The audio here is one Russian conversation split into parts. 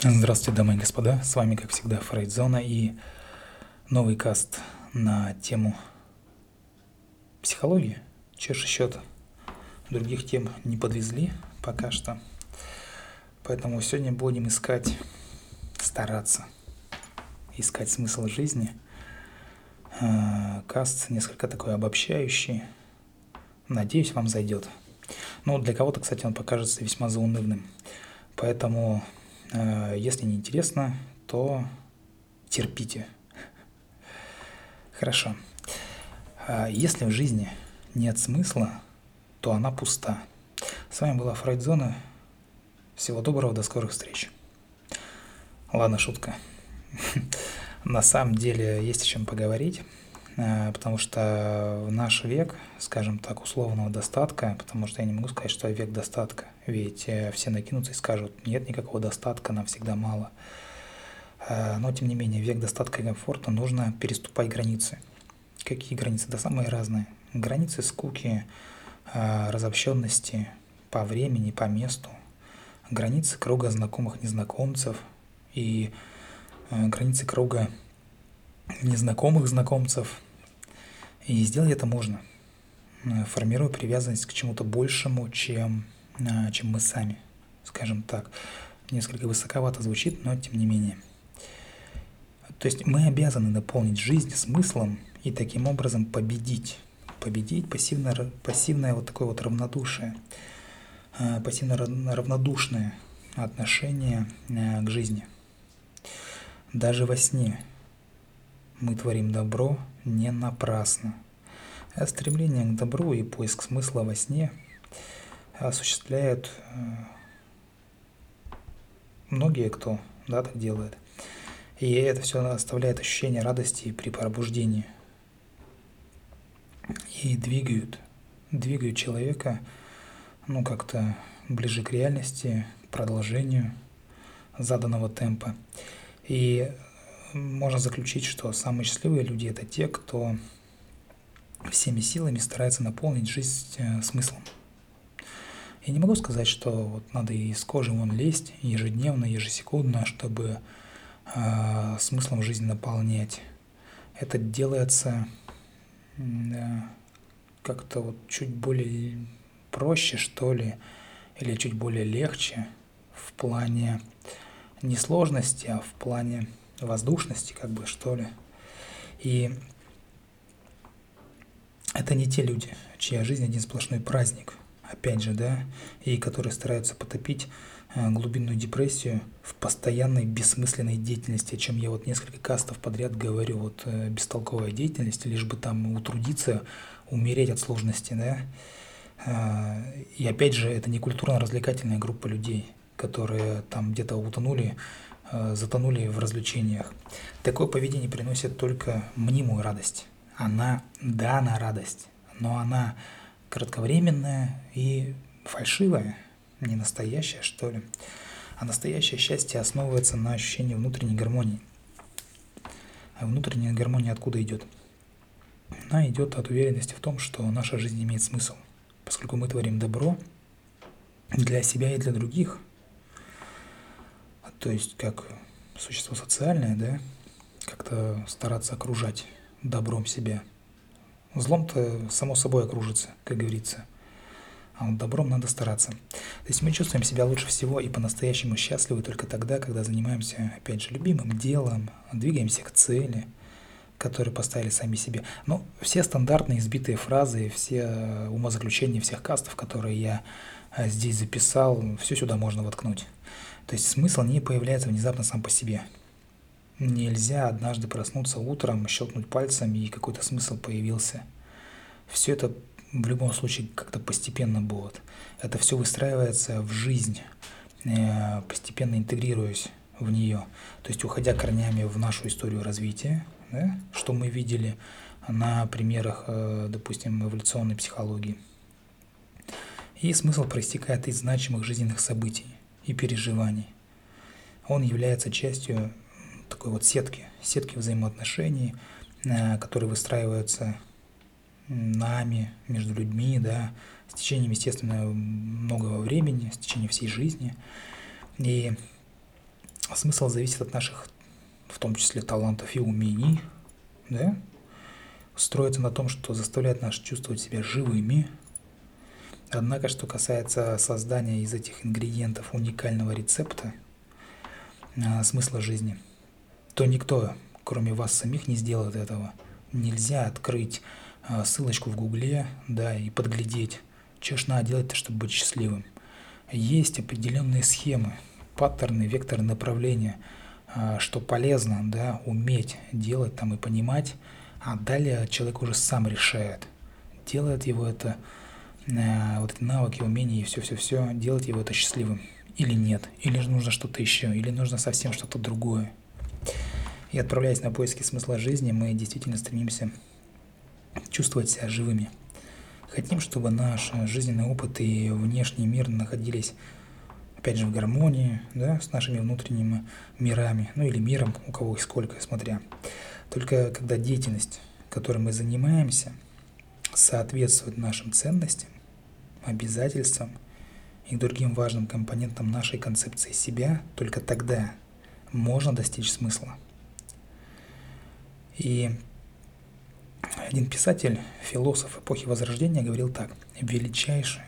Здравствуйте, дамы и господа, с вами, как всегда, Фрейдзона и новый каст на тему психологии. Чеш счет других тем не подвезли пока что, поэтому сегодня будем искать, стараться искать смысл жизни. А, каст несколько такой обобщающий, надеюсь, вам зайдет. Ну, для кого-то, кстати, он покажется весьма заунывным, поэтому Э, если не интересно, то терпите. Хорошо. А если в жизни нет смысла, то она пуста. С вами была Фрейдзона. Всего доброго, до скорых встреч. Ладно, шутка. На самом деле есть о чем поговорить. Э, потому что в наш век, скажем так, условного достатка, потому что я не могу сказать, что век достатка, ведь э, все накинутся и скажут, нет никакого достатка, нам всегда мало. Э, но, тем не менее, век достатка и комфорта нужно переступать границы. Какие границы? Да самые разные. Границы скуки, разобщенности по времени, по месту, границы круга знакомых незнакомцев и границы круга незнакомых знакомцев, и сделать это можно, э, формируя привязанность к чему-то большему, чем, э, чем мы сами, скажем так. Несколько высоковато звучит, но тем не менее. То есть мы обязаны наполнить жизнь смыслом и таким образом победить. Победить пассивное, пассивное вот такое вот равнодушие, э, пассивно равнодушное отношение к жизни. Даже во сне мы творим добро не напрасно. А стремление к добру и поиск смысла во сне осуществляют э, многие, кто да, так делает. И это все оставляет ощущение радости при пробуждении. И двигают, двигают человека, ну, как-то ближе к реальности, к продолжению заданного темпа. И можно заключить, что самые счастливые люди – это те, кто всеми силами старается наполнить жизнь э, смыслом. Я не могу сказать, что вот надо из кожи вон лезть ежедневно, ежесекундно, чтобы э, смыслом жизнь наполнять. Это делается э, как-то вот чуть более проще, что ли, или чуть более легче в плане не сложности, а в плане воздушности, как бы, что ли. И это не те люди, чья жизнь один сплошной праздник, опять же, да, и которые стараются потопить э, глубинную депрессию в постоянной бессмысленной деятельности, о чем я вот несколько кастов подряд говорю, вот э, бестолковая деятельность, лишь бы там утрудиться, умереть от сложности, да. Э, и опять же, это не культурно-развлекательная группа людей, которые там где-то утонули затонули в развлечениях. Такое поведение приносит только мнимую радость. Она, да, она радость, но она кратковременная и фальшивая, не настоящая, что ли. А настоящее счастье основывается на ощущении внутренней гармонии. А внутренняя гармония откуда идет? Она идет от уверенности в том, что наша жизнь имеет смысл. Поскольку мы творим добро для себя и для других – то есть как существо социальное, да, как-то стараться окружать добром себя. Злом-то само собой окружится, как говорится. А вот добром надо стараться. То есть мы чувствуем себя лучше всего и по-настоящему счастливы только тогда, когда занимаемся, опять же, любимым делом, двигаемся к цели, которые поставили сами себе. Но все стандартные избитые фразы, все умозаключения всех кастов, которые я а, здесь записал, все сюда можно воткнуть. То есть смысл не появляется внезапно сам по себе. Нельзя однажды проснуться утром, щелкнуть пальцами и какой-то смысл появился. Все это в любом случае как-то постепенно будет. Это все выстраивается в жизнь, э, постепенно интегрируясь в нее. То есть уходя корнями в нашу историю развития, да, что мы видели на примерах, э, допустим, эволюционной психологии. И смысл проистекает из значимых жизненных событий и переживаний. Он является частью такой вот сетки, сетки взаимоотношений, э, которые выстраиваются нами, между людьми, да, с течением, естественно, многого времени, с течением всей жизни. И смысл зависит от наших, в том числе, талантов и умений, да? Строится на том, что заставляет нас чувствовать себя живыми. Однако, что касается создания из этих ингредиентов уникального рецепта, а, смысла жизни, то никто, кроме вас самих, не сделает этого. Нельзя открыть а, ссылочку в Гугле, да, и подглядеть, что ж надо делать, чтобы быть счастливым. Есть определенные схемы, паттерны, векторы направления, а, что полезно, да, уметь делать там и понимать, а далее человек уже сам решает, делает его это, э, вот эти навыки, умения и все-все-все, делать его это счастливым или нет, или же нужно что-то еще, или нужно совсем что-то другое. И отправляясь на поиски смысла жизни, мы действительно стремимся чувствовать себя живыми. Хотим, чтобы наш жизненный опыт и внешний мир находились опять же, в гармонии, да, с нашими внутренними мирами, ну или миром, у кого их сколько, смотря. Только когда деятельность, которой мы занимаемся, соответствует нашим ценностям, обязательствам и другим важным компонентам нашей концепции себя, только тогда можно достичь смысла. И один писатель, философ эпохи Возрождения говорил так. Величайшее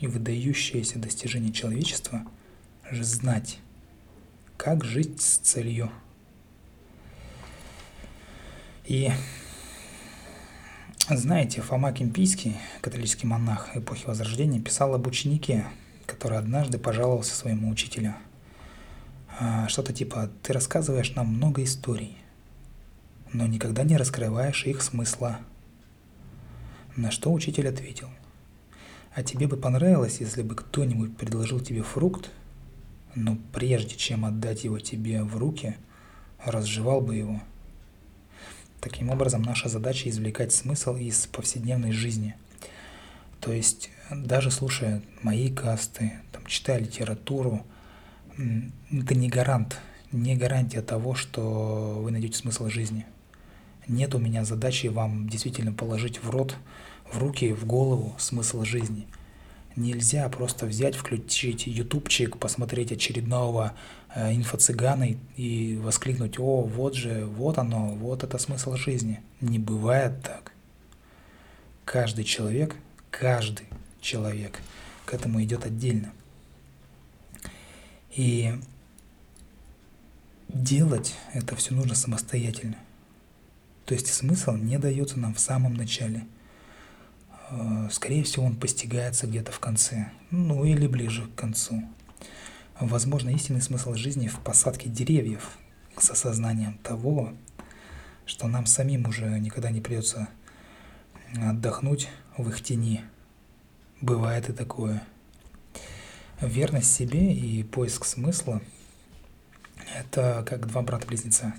и выдающееся достижение человечества знать, как жить с целью. И знаете, Фома Кемпийский, католический монах эпохи Возрождения, писал об ученике, который однажды пожаловался своему учителю. А, что-то типа «ты рассказываешь нам много историй, но никогда не раскрываешь их смысла». На что учитель ответил – а тебе бы понравилось, если бы кто-нибудь предложил тебе фрукт, но прежде чем отдать его тебе в руки, разжевал бы его. Таким образом, наша задача извлекать смысл из повседневной жизни. То есть, даже слушая мои касты, там, читая литературу, это не гарант, не гарантия того, что вы найдете смысл жизни. Нет у меня задачи вам действительно положить в рот в руки, в голову смысл жизни. Нельзя просто взять, включить ютубчик, посмотреть очередного э, инфо-цыгана и, воскликнуть, о, вот же, вот оно, вот это смысл жизни. Не бывает так. Каждый человек, каждый человек к этому идет отдельно. И делать это все нужно самостоятельно. То есть смысл не дается нам в самом начале – Э, скорее всего, он постигается где-то в конце, ну или ближе к концу. Возможно, истинный смысл жизни в посадке деревьев с осознанием того, что нам самим уже никогда не придется отдохнуть в их тени. Бывает и такое. Верность себе и поиск смысла – это как два брата-близнеца.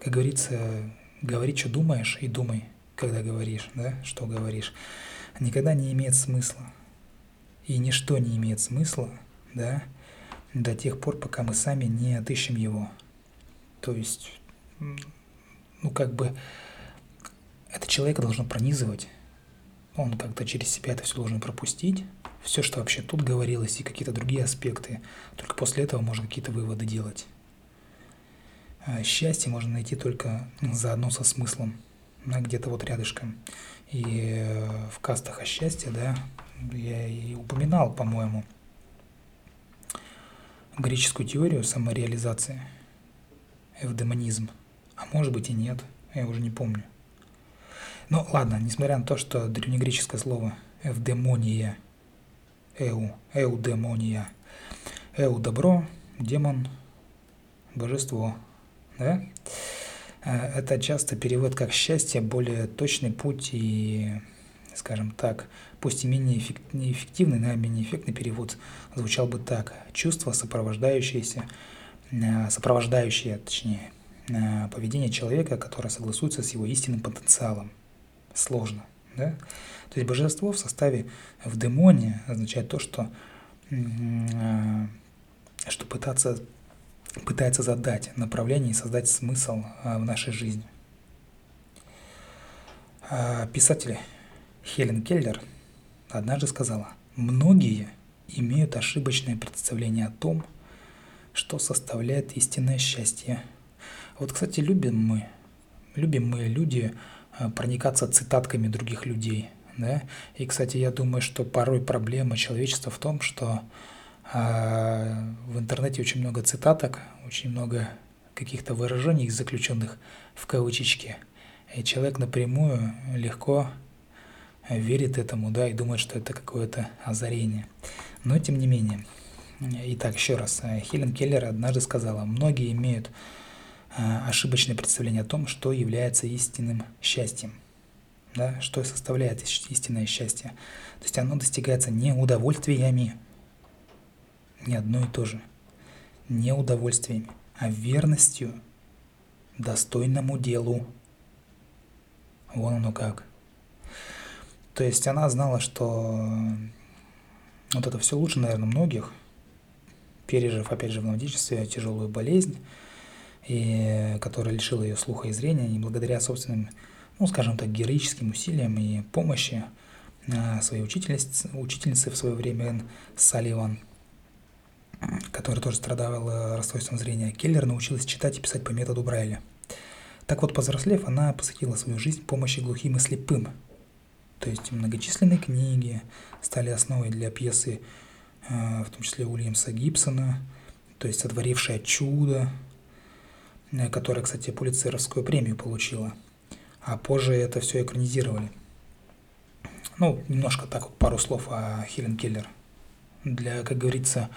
Как говорится, говори, что думаешь, и думай – когда говоришь, да, что говоришь, никогда не имеет смысла. И ничто не имеет смысла, да, до тех пор, пока мы сами не отыщем его. То есть, ну, как бы, это человека должно пронизывать. Он как-то через себя это все должен пропустить. Все, что вообще тут говорилось, и какие-то другие аспекты. Только после этого можно какие-то выводы делать. А счастье можно найти только заодно со смыслом где-то вот рядышком. И э, в кастах о счастье, да, я и упоминал, по-моему, греческую теорию самореализации, эвдемонизм. А может быть и нет, я уже не помню. Ну ладно, несмотря на то, что древнегреческое слово эвдемония, эу, эудемония, эу добро, демон, божество, да? Э, это часто перевод как счастье, более точный путь и, скажем так, пусть и менее эффективный, но менее эффектный перевод звучал бы так. Чувство, сопровождающееся, э, сопровождающее, точнее, э, поведение человека, которое согласуется с его истинным потенциалом. Сложно, да? То есть божество в составе в демоне означает то, что, что пытаться пытается задать направление и создать смысл а, в нашей жизни. А, писатель Хелен Келлер однажды сказала, многие имеют ошибочное представление о том, что составляет истинное счастье. Вот, кстати, любим мы, любим мы люди э, проникаться цитатками других людей, да? И, кстати, я думаю, что порой проблема человечества в том, что э, в интернете очень много цитаток, очень много каких-то выражений, заключенных в кавычечки. И человек напрямую легко верит этому, да, и думает, что это какое-то озарение. Но тем не менее. Итак, еще раз. Хелен Келлер однажды сказала, многие имеют а, ошибочное представление о том, что является истинным счастьем. Да, что составляет истинное счастье. То есть оно достигается не удовольствиями, не одно и то же, не удовольствиями, а верностью достойному делу. Вон оно как. То есть она знала, что вот это все лучше, наверное, многих, пережив, опять же, в младенчестве тяжелую болезнь, и которая лишила ее слуха и зрения, и благодаря собственным, ну, скажем так, героическим усилиям и помощи а, своей учительницы, учительницы в свое время Салливан, которая тоже страдала расстройством зрения, Келлер научилась читать и писать по методу Брайля. Так вот, повзрослев, она посвятила свою жизнь помощи глухим и слепым. То есть многочисленные книги стали основой для пьесы, э, в том числе Уильямса Гибсона, то есть «Сотворившее чудо», э, которая, кстати, Пулицеровскую премию получила. А позже это все экранизировали. Ну, немножко так вот пару слов о Хелен Келлер. Для, как говорится,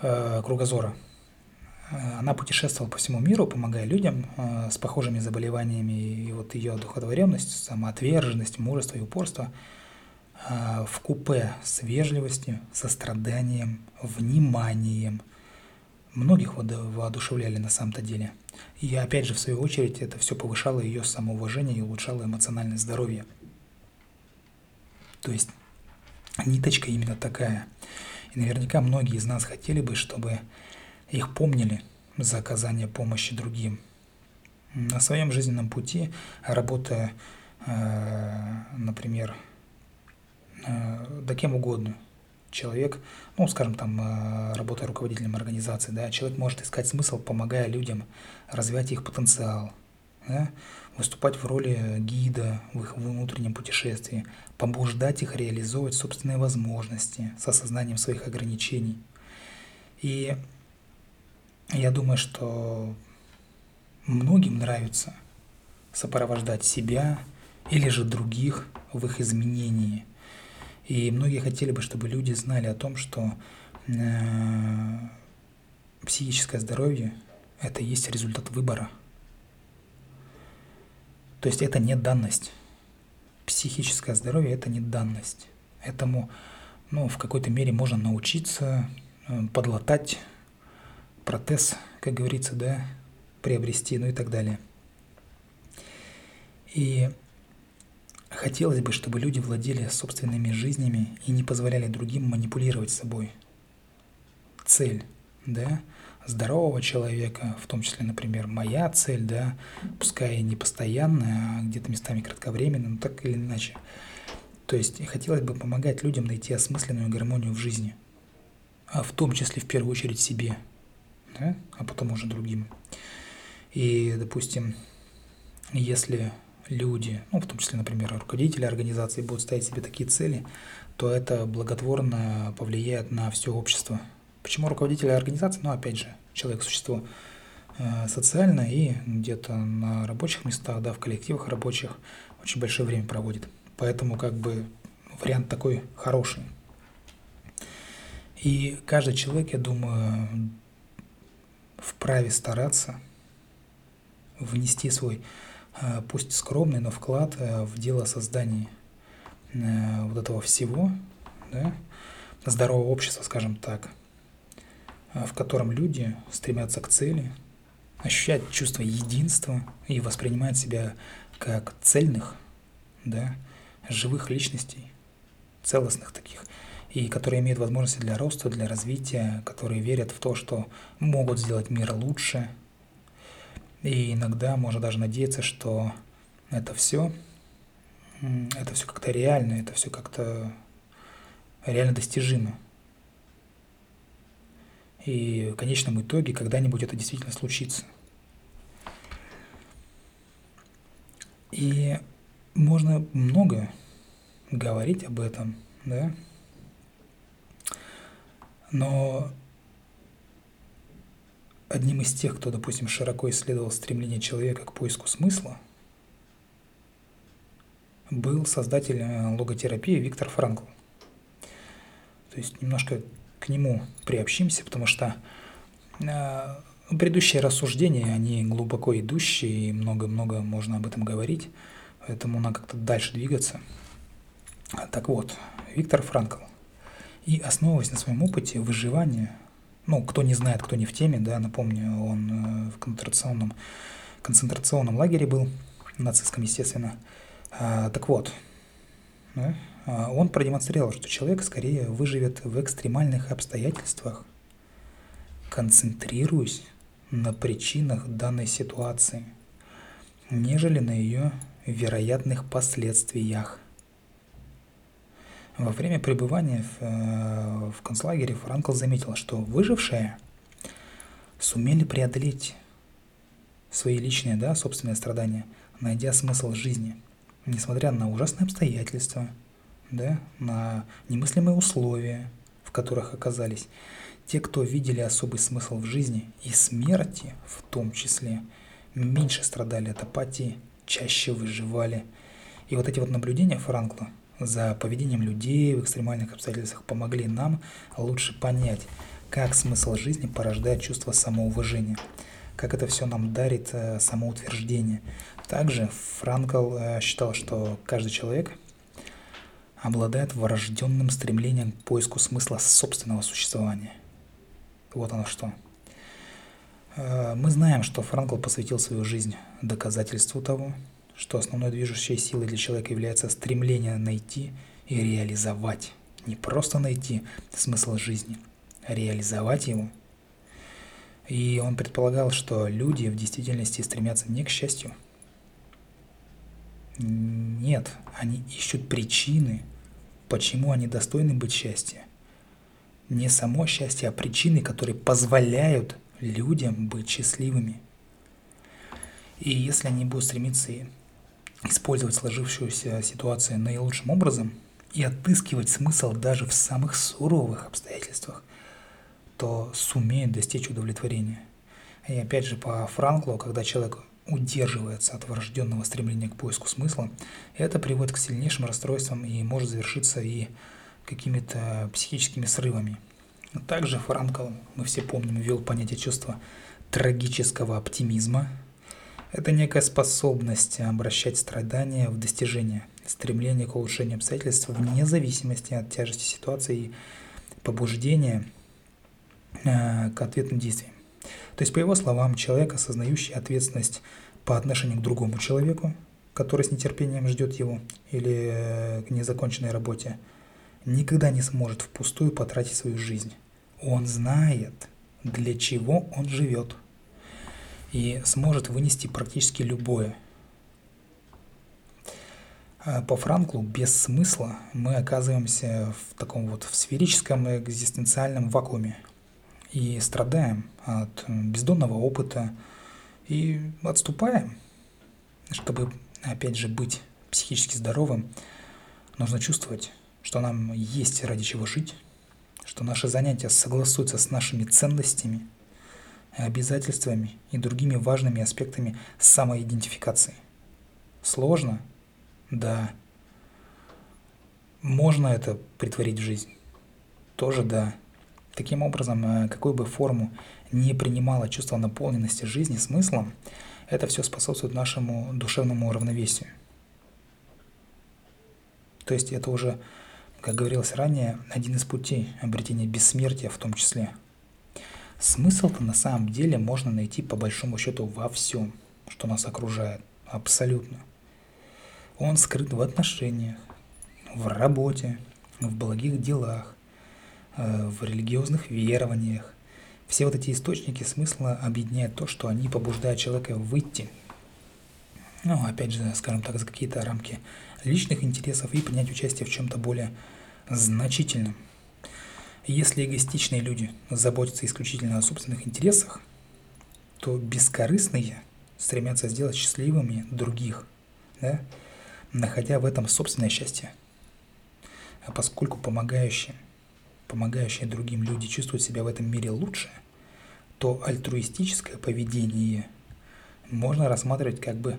Э, кругозора. Э, она путешествовала по всему миру, помогая людям э, с похожими заболеваниями, и вот ее духотворенность, самоотверженность, мужество и упорство в купе с вежливостью, состраданием, вниманием. Многих воодушевляли на самом-то деле. И опять же, в свою очередь, это все повышало ее самоуважение и улучшало эмоциональное здоровье. То есть ниточка именно такая – и наверняка многие из нас хотели бы, чтобы их помнили за оказание помощи другим. На своем жизненном пути, работая, э, например, э, да кем угодно, человек, ну, скажем, там, э, работая руководителем организации, да, человек может искать смысл, помогая людям развивать их потенциал, да, выступать в роли гида в их внутреннем путешествии, побуждать их реализовывать собственные возможности с осознанием своих ограничений. И я думаю, что многим нравится сопровождать себя или же других в их изменении. И многие хотели бы, чтобы люди знали о том, что э, психическое здоровье – это и есть результат выбора – то есть это не данность. Психическое здоровье – это не данность. Этому ну, в какой-то мере можно научиться э, подлатать протез, как говорится, да, приобрести, ну и так далее. И хотелось бы, чтобы люди владели собственными жизнями и не позволяли другим манипулировать собой. Цель, да, здорового человека, в том числе, например, моя цель, да, пускай и не постоянная, а где-то местами кратковременная, но так или иначе. То есть хотелось бы помогать людям найти осмысленную гармонию в жизни, а в том числе в первую очередь себе, да, а потом уже другим. И, допустим, если люди, ну, в том числе, например, руководители организации будут ставить себе такие цели, то это благотворно повлияет на все общество – Почему руководители организации? Ну, опять же, человек – существо э, социальное и где-то на рабочих местах, да, в коллективах рабочих очень большое время проводит. Поэтому как бы вариант такой хороший. И каждый человек, я думаю, вправе стараться внести свой, пусть скромный, но вклад э, в дело создания вот этого всего, да, здорового общества, скажем так, в котором люди стремятся к цели, ощущают чувство единства и воспринимают себя как цельных, да, живых личностей, целостных таких, и которые имеют возможности для роста, для развития, которые верят в то, что могут сделать мир лучше. И иногда можно даже надеяться, что это все, это все как-то реально, это все как-то реально достижимо. И в конечном итоге когда-нибудь это действительно случится. И можно много говорить об этом, да, но одним из тех, кто, допустим, широко исследовал стремление человека к поиску смысла, был создатель э, логотерапии Виктор Франкл. То есть немножко к нему приобщимся, потому что э, предыдущие рассуждения, они глубоко идущие, и много-много можно об этом говорить, поэтому надо как-то дальше двигаться. Так вот, Виктор Франкл. И основываясь на своем опыте выживания ну, кто не знает, кто не в теме, да, напомню, он э, в концентрационном, концентрационном лагере был, нацистском, естественно. А, так вот, а, он продемонстрировал, что человек скорее выживет в экстремальных обстоятельствах, концентрируясь на причинах данной ситуации, нежели на ее вероятных последствиях – во время пребывания в, э, в концлагере Франкл заметил, что выжившие сумели преодолеть свои личные, да, собственные страдания, найдя смысл жизни, несмотря на ужасные обстоятельства, да, на немыслимые условия, в которых оказались. Те, кто видели особый смысл в жизни и смерти в том числе, меньше страдали от апатии, чаще выживали. И вот эти вот наблюдения Франкла за поведением людей в экстремальных обстоятельствах помогли нам лучше понять, как смысл жизни порождает чувство самоуважения, как это все нам дарит э, самоутверждение. Также Франкл э, считал, что каждый человек обладает врожденным стремлением к поиску смысла собственного существования. Вот оно что. Э, мы знаем, что Франкл посвятил свою жизнь доказательству того, что основной движущей силой для человека является стремление найти и реализовать. Не просто найти смысл жизни, а реализовать его. И он предполагал, что люди в действительности стремятся не к счастью. Нет, они ищут причины, почему они достойны быть счастья. Не само счастье, а причины, которые позволяют людям быть счастливыми. И если они будут стремиться использовать сложившуюся ситуацию наилучшим образом и отыскивать смысл даже в самых суровых обстоятельствах, то сумеет достичь удовлетворения. И опять же по Франклу, когда человек удерживается от врожденного стремления к поиску смысла, это приводит к сильнейшим расстройствам и может завершиться и какими-то психическими срывами. Также Франкл, мы все помним, ввел понятие чувства трагического оптимизма, это некая способность обращать страдания в достижение, стремление к улучшению обстоятельств вне зависимости от тяжести ситуации и побуждения э, к ответным действиям. То есть, по его словам, человек, осознающий ответственность по отношению к другому человеку, который с нетерпением ждет его или э, к незаконченной работе, никогда не сможет впустую потратить свою жизнь. Он знает, для чего он живет – и сможет вынести практически любое. А по Франклу без смысла мы оказываемся в таком вот в сферическом экзистенциальном вакууме и страдаем от бездонного опыта и отступаем. Чтобы, опять же, быть психически здоровым, нужно чувствовать, что нам есть ради чего жить, что наши занятия согласуются с нашими ценностями – обязательствами и другими важными аспектами самоидентификации. Сложно? Да. Можно это притворить в жизнь? Тоже да. Таким образом, э, какую бы форму не принимало чувство наполненности жизни смыслом, это все способствует нашему душевному равновесию. То есть это уже, как говорилось ранее, один из путей обретения бессмертия в том числе – Смысл-то на самом деле можно найти по большому счету во всем, что нас окружает. Абсолютно. Он скрыт в отношениях, в работе, в благих делах, э, в религиозных верованиях. Все вот эти источники смысла объединяют то, что они побуждают человека выйти, ну, опять же, скажем так, за какие-то рамки личных интересов и принять участие в чем-то более значительном. Если эгоистичные люди заботятся исключительно о собственных интересах, то бескорыстные стремятся сделать счастливыми других, да, находя в этом собственное счастье. А поскольку помогающие, помогающие другим люди чувствуют себя в этом мире лучше, то альтруистическое поведение можно рассматривать как бы,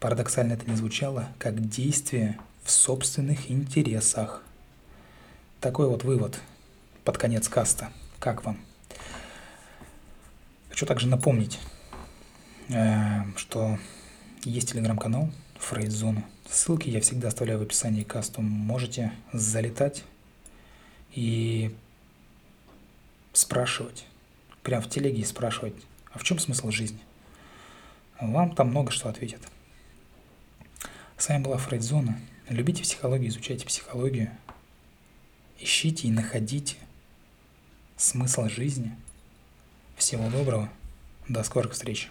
парадоксально это не звучало, как действие в собственных интересах. Такой вот вывод под конец каста. Как вам? Хочу также напомнить, э, что есть телеграм-канал Фрейдзона. Ссылки я всегда оставляю в описании касту. Можете залетать и спрашивать, прям в телеге спрашивать, а в чем смысл жизни? Вам там много что ответят. С вами была Фрейдзона. Любите психологию, изучайте психологию. Ищите и находите смысл жизни. Всего доброго. До скорых встреч.